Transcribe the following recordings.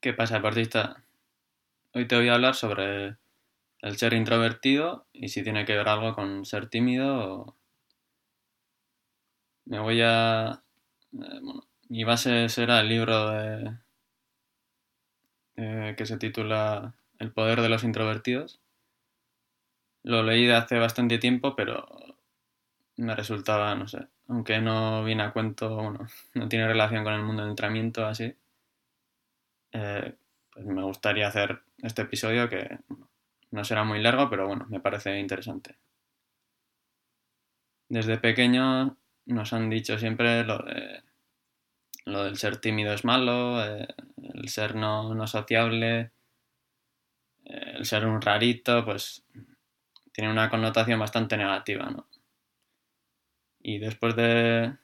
¿Qué pasa, deportista? Hoy te voy a hablar sobre el ser introvertido y si tiene que ver algo con ser tímido. Me voy a... eh, bueno, mi base será el libro de, que se titula El poder de los introvertidos. Lo leí hace bastante tiempo, pero me resultaba, no sé, aunque no viene a cuento, bueno, no tiene relación con el mundo del entrenamiento así. Eh, pues me gustaría hacer este episodio que no será muy largo, pero bueno, me parece interesante. Desde pequeño nos han dicho siempre lo de lo del ser tímido es malo, eh, el ser no, no sociable, eh, el ser un rarito, pues tiene una connotación bastante negativa, ¿no? Y después de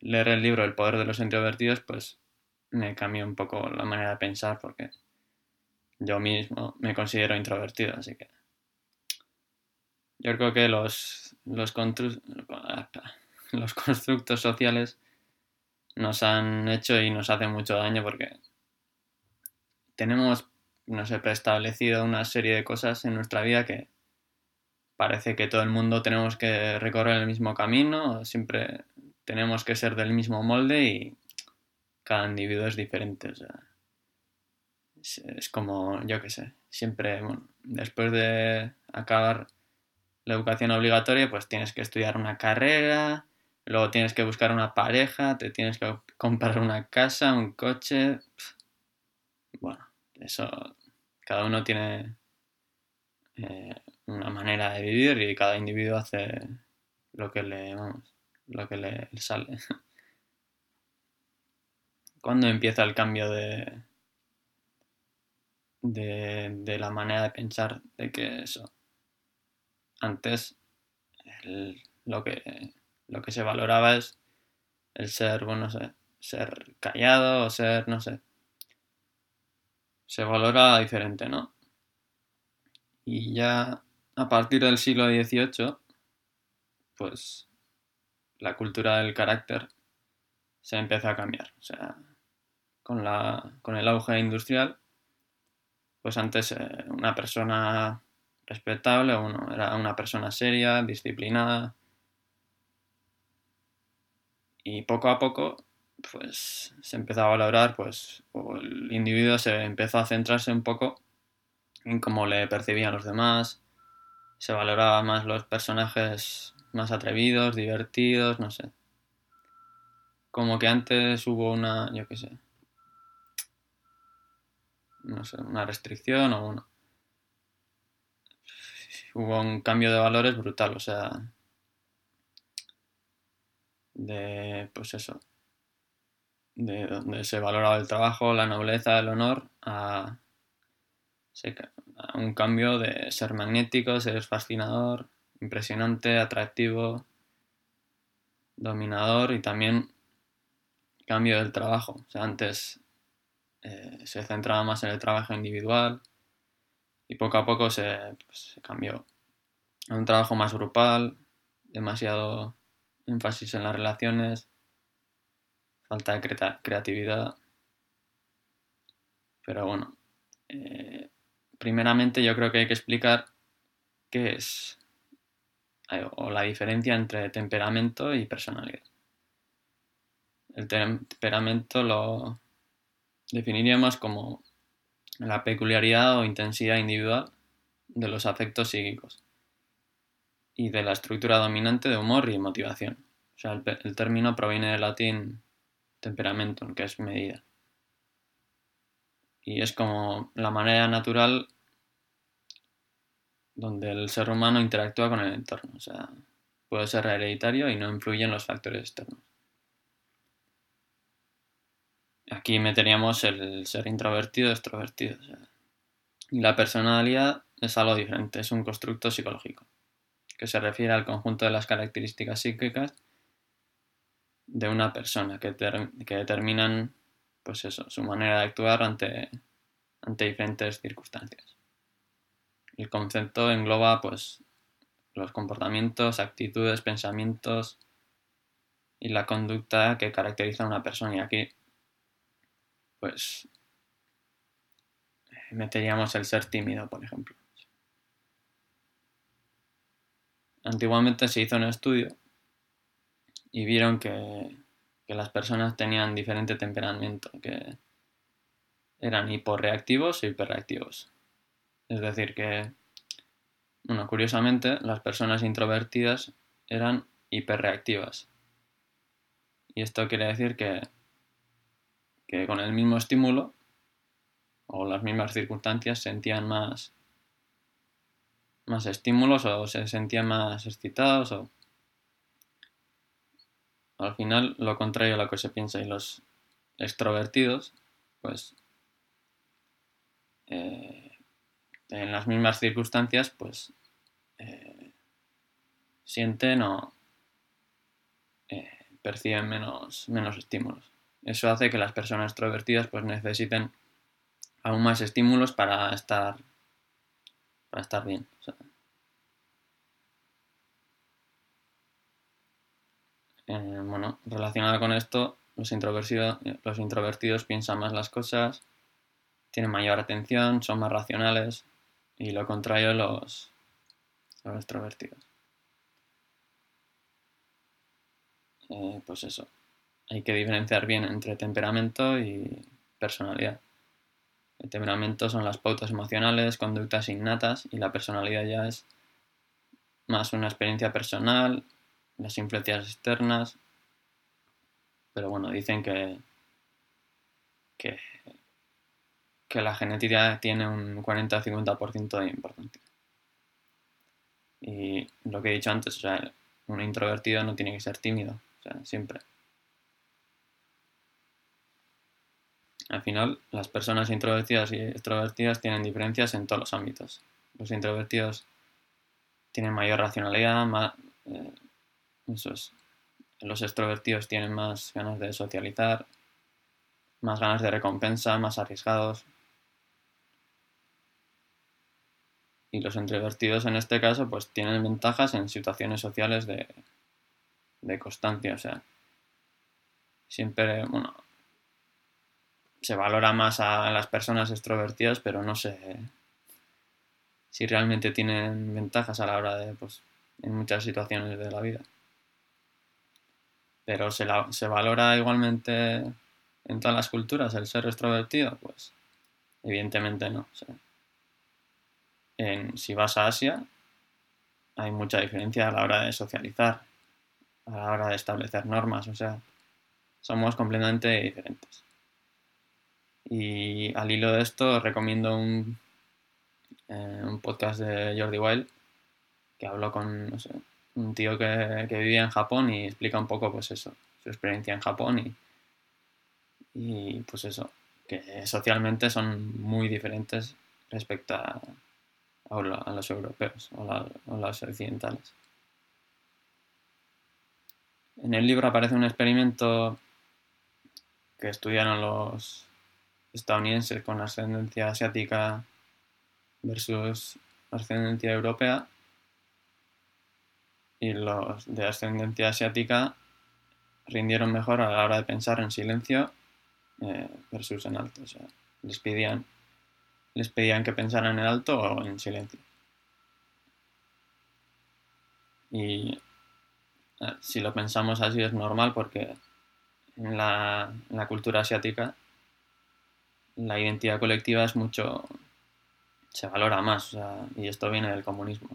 leer el libro El poder de los introvertidos, pues me cambió un poco la manera de pensar porque yo mismo me considero introvertido, así que yo creo que los, los, constru- los constructos sociales nos han hecho y nos hacen mucho daño porque tenemos, no sé, preestablecido una serie de cosas en nuestra vida que parece que todo el mundo tenemos que recorrer el mismo camino, siempre tenemos que ser del mismo molde y cada individuo es diferente, o sea, es, es como, yo qué sé, siempre, bueno, después de acabar la educación obligatoria, pues tienes que estudiar una carrera, luego tienes que buscar una pareja, te tienes que comprar una casa, un coche, bueno, eso, cada uno tiene eh, una manera de vivir y cada individuo hace lo que le, vamos, lo que le sale. ¿Cuándo empieza el cambio de, de, la manera de pensar de que eso? Antes lo que lo que se valoraba es el ser, bueno, no sé, ser callado o ser, no sé, se valora diferente, ¿no? Y ya a partir del siglo XVIII, pues la cultura del carácter se empezó a cambiar. O sea, con la, con el auge industrial, pues antes eh, una persona respetable, uno era una persona seria, disciplinada, y poco a poco pues se empezó a valorar pues o el individuo se empezó a centrarse un poco en cómo le percibían los demás se valoraba más los personajes más atrevidos divertidos no sé. Como que antes hubo una yo qué sé no sé una restricción o una hubo un cambio de valores brutal o sea de pues eso de donde se valoraba el trabajo, la nobleza, el honor, a, a un cambio de ser magnético, ser fascinador, impresionante, atractivo, dominador y también cambio del trabajo. O sea, antes eh, se centraba más en el trabajo individual y poco a poco se, pues, se cambió a un trabajo más grupal, demasiado énfasis en las relaciones, falta de crea creatividad. Pero bueno, eh, primeramente yo creo que hay que explicar qué es o la diferencia entre temperamento y personalidad. El temperamento lo definiríamos como la peculiaridad o intensidad individual de los afectos psíquicos y de la estructura dominante de humor y motivación. O sea, el, término proviene del latín temperamento, que es medida. Y es como la manera natural donde el ser humano interactúa con el entorno. O sea, puede ser hereditario y no influye en los factores externos. Aquí meteríamos el ser introvertido, extrovertido. Y la personalidad es algo diferente, es un constructo psicológico, que se refiere al conjunto de las características psíquicas de una persona que, que determinan pues eso, su manera de actuar ante, ante diferentes circunstancias. El concepto engloba pues los comportamientos, actitudes, pensamientos y la conducta que caracteriza a una persona y aquí pues meteríamos el ser tímido, por ejemplo. Antiguamente se hizo un estudio y vieron que, que las personas tenían diferente temperamento, que eran hiporreactivos e hiperreactivos. Es decir, que, bueno, curiosamente, las personas introvertidas eran hiperreactivas. Y esto quiere decir que, que con el mismo estímulo o las mismas circunstancias sentían más, más estímulos o se sentían más excitados o al final lo contrario a lo que se piensa y los extrovertidos pues eh, en las mismas circunstancias pues eh, sienten o eh, perciben menos, menos estímulos. Eso hace que las personas extrovertidas pues necesiten aún más estímulos para estar para estar bien. Eh, bueno, relacionado con esto, los introvertidos, los introvertidos piensan más las cosas, tienen mayor atención, son más racionales y lo contrario los, los extrovertidos. Eh, pues eso, hay que diferenciar bien entre temperamento y personalidad. El temperamento son las pautas emocionales, conductas innatas y la personalidad ya es más una experiencia personal, las influencias externas. Pero bueno, dicen que, que, la genética tiene un 40-50% de importancia. Y lo que he dicho antes, o sea, un introvertido no tiene que ser tímido, o sea, siempre. Al final, las personas introvertidas y extrovertidas tienen diferencias en todos los ámbitos. Los introvertidos tienen mayor racionalidad, más, eh, Los extrovertidos tienen más ganas de socializar, más ganas de recompensa, más arriesgados. Y los introvertidos en este caso pues tienen ventajas en situaciones sociales de, de constancia. O sea, siempre, bueno, se valora más a las personas extrovertidas, pero no sé si realmente tienen ventajas a la hora de, pues, en muchas situaciones de la vida. Pero se, se valora igualmente en todas las culturas el ser extrovertido, pues evidentemente no. en, si vas a Asia, hay mucha diferencia a la hora de socializar, a la hora de establecer normas, o sea, somos completamente diferentes. Y al hilo de esto recomiendo un, eh, un podcast de Jordi Wild que habló con un tío que, vivía en Japón y explica un poco pues eso, su experiencia en Japón y, y pues eso, que socialmente son muy diferentes respecto a, a, los europeos o a, a los occidentales. En el libro aparece un experimento que estudiaron los estadounidenses con ascendencia asiática versus ascendencia europea y los de ascendencia asiática rindieron mejor a la hora de pensar en silencio eh, versus en alto. O sea, les pedían, les pedían que pensaran en alto o en silencio. Y eh, si lo pensamos así es normal porque en la, en la cultura asiática la identidad colectiva es mucho, se valora más, y esto viene del comunismo.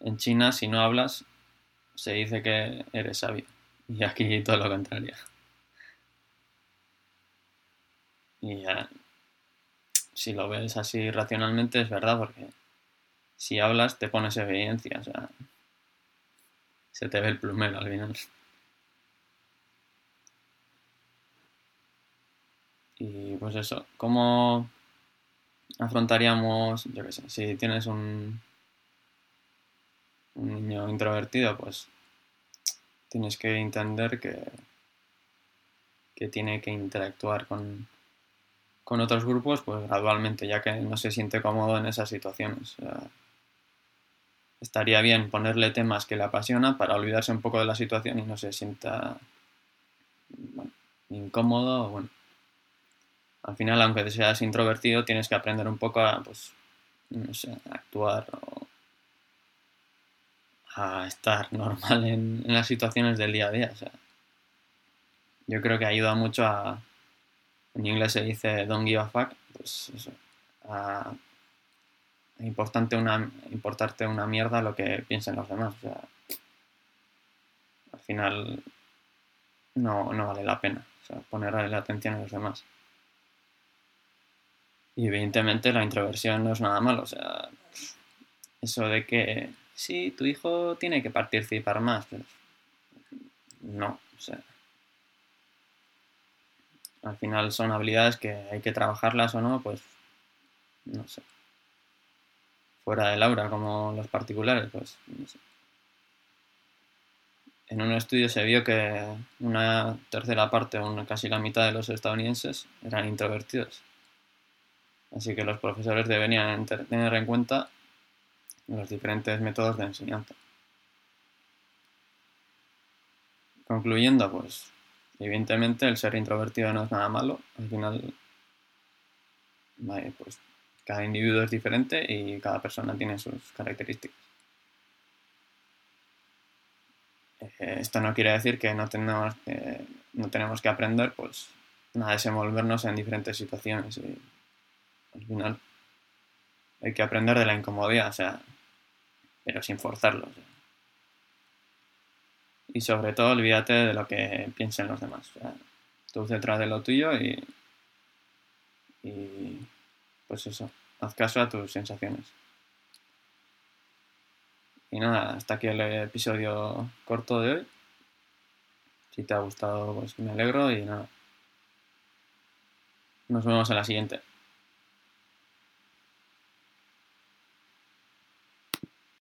En China, si no hablas, se dice que eres sabio, y aquí todo lo contrario. Y ya, si lo ves así racionalmente, es verdad, porque si hablas te pones evidencia, o sea, se te ve el plumero al final. Y pues eso, ¿cómo afrontaríamos, yo qué sé, si tienes un, niño introvertido, pues tienes que entender que, que tiene que interactuar con, con otros grupos, pues gradualmente, ya que no se siente cómodo en esas situaciones. estaría bien ponerle temas que le apasiona para olvidarse un poco de la situación y no se sienta incómodo. Bueno, al final, aunque seas introvertido, tienes que aprender un poco a, pues, no sé, a actuar o a estar normal en, las situaciones del día a día. O sea, yo creo que ayuda mucho a, en inglés se dice don't give a fuck, pues eso, a, importante una, importarte una mierda lo que piensen los demás. O sea, al final no, no vale la pena o sea, ponerle la atención a los demás. Y evidentemente la introversión no es nada malo, o sea, eso de que sí, tu hijo tiene que participar más, pues no, o sea, al final son habilidades que hay que trabajarlas o no, pues no sé. Fuera del aura, como los particulares, pues no sé. En un estudio se vio que una tercera parte o casi la mitad de los estadounidenses eran introvertidos. Así que los profesores deberían tener en cuenta los diferentes métodos de enseñanza. Concluyendo, pues Evidentemente el ser introvertido no es nada malo, al final pues cada individuo es diferente y cada persona tiene sus características. Eh, esto no quiere decir que no tenemos que, no tenemos que aprender pues, a desenvolvernos en diferentes situaciones. Al final hay que aprender de la incomodidad, o sea, pero sin forzarlo. Y sobre todo, olvídate de lo que piensen los demás. Tú detrás de lo tuyo y, y pues eso, haz caso a tus sensaciones. Y nada, hasta aquí el episodio corto de hoy. Si te ha gustado, pues me alegro y nada. Nos vemos en la siguiente.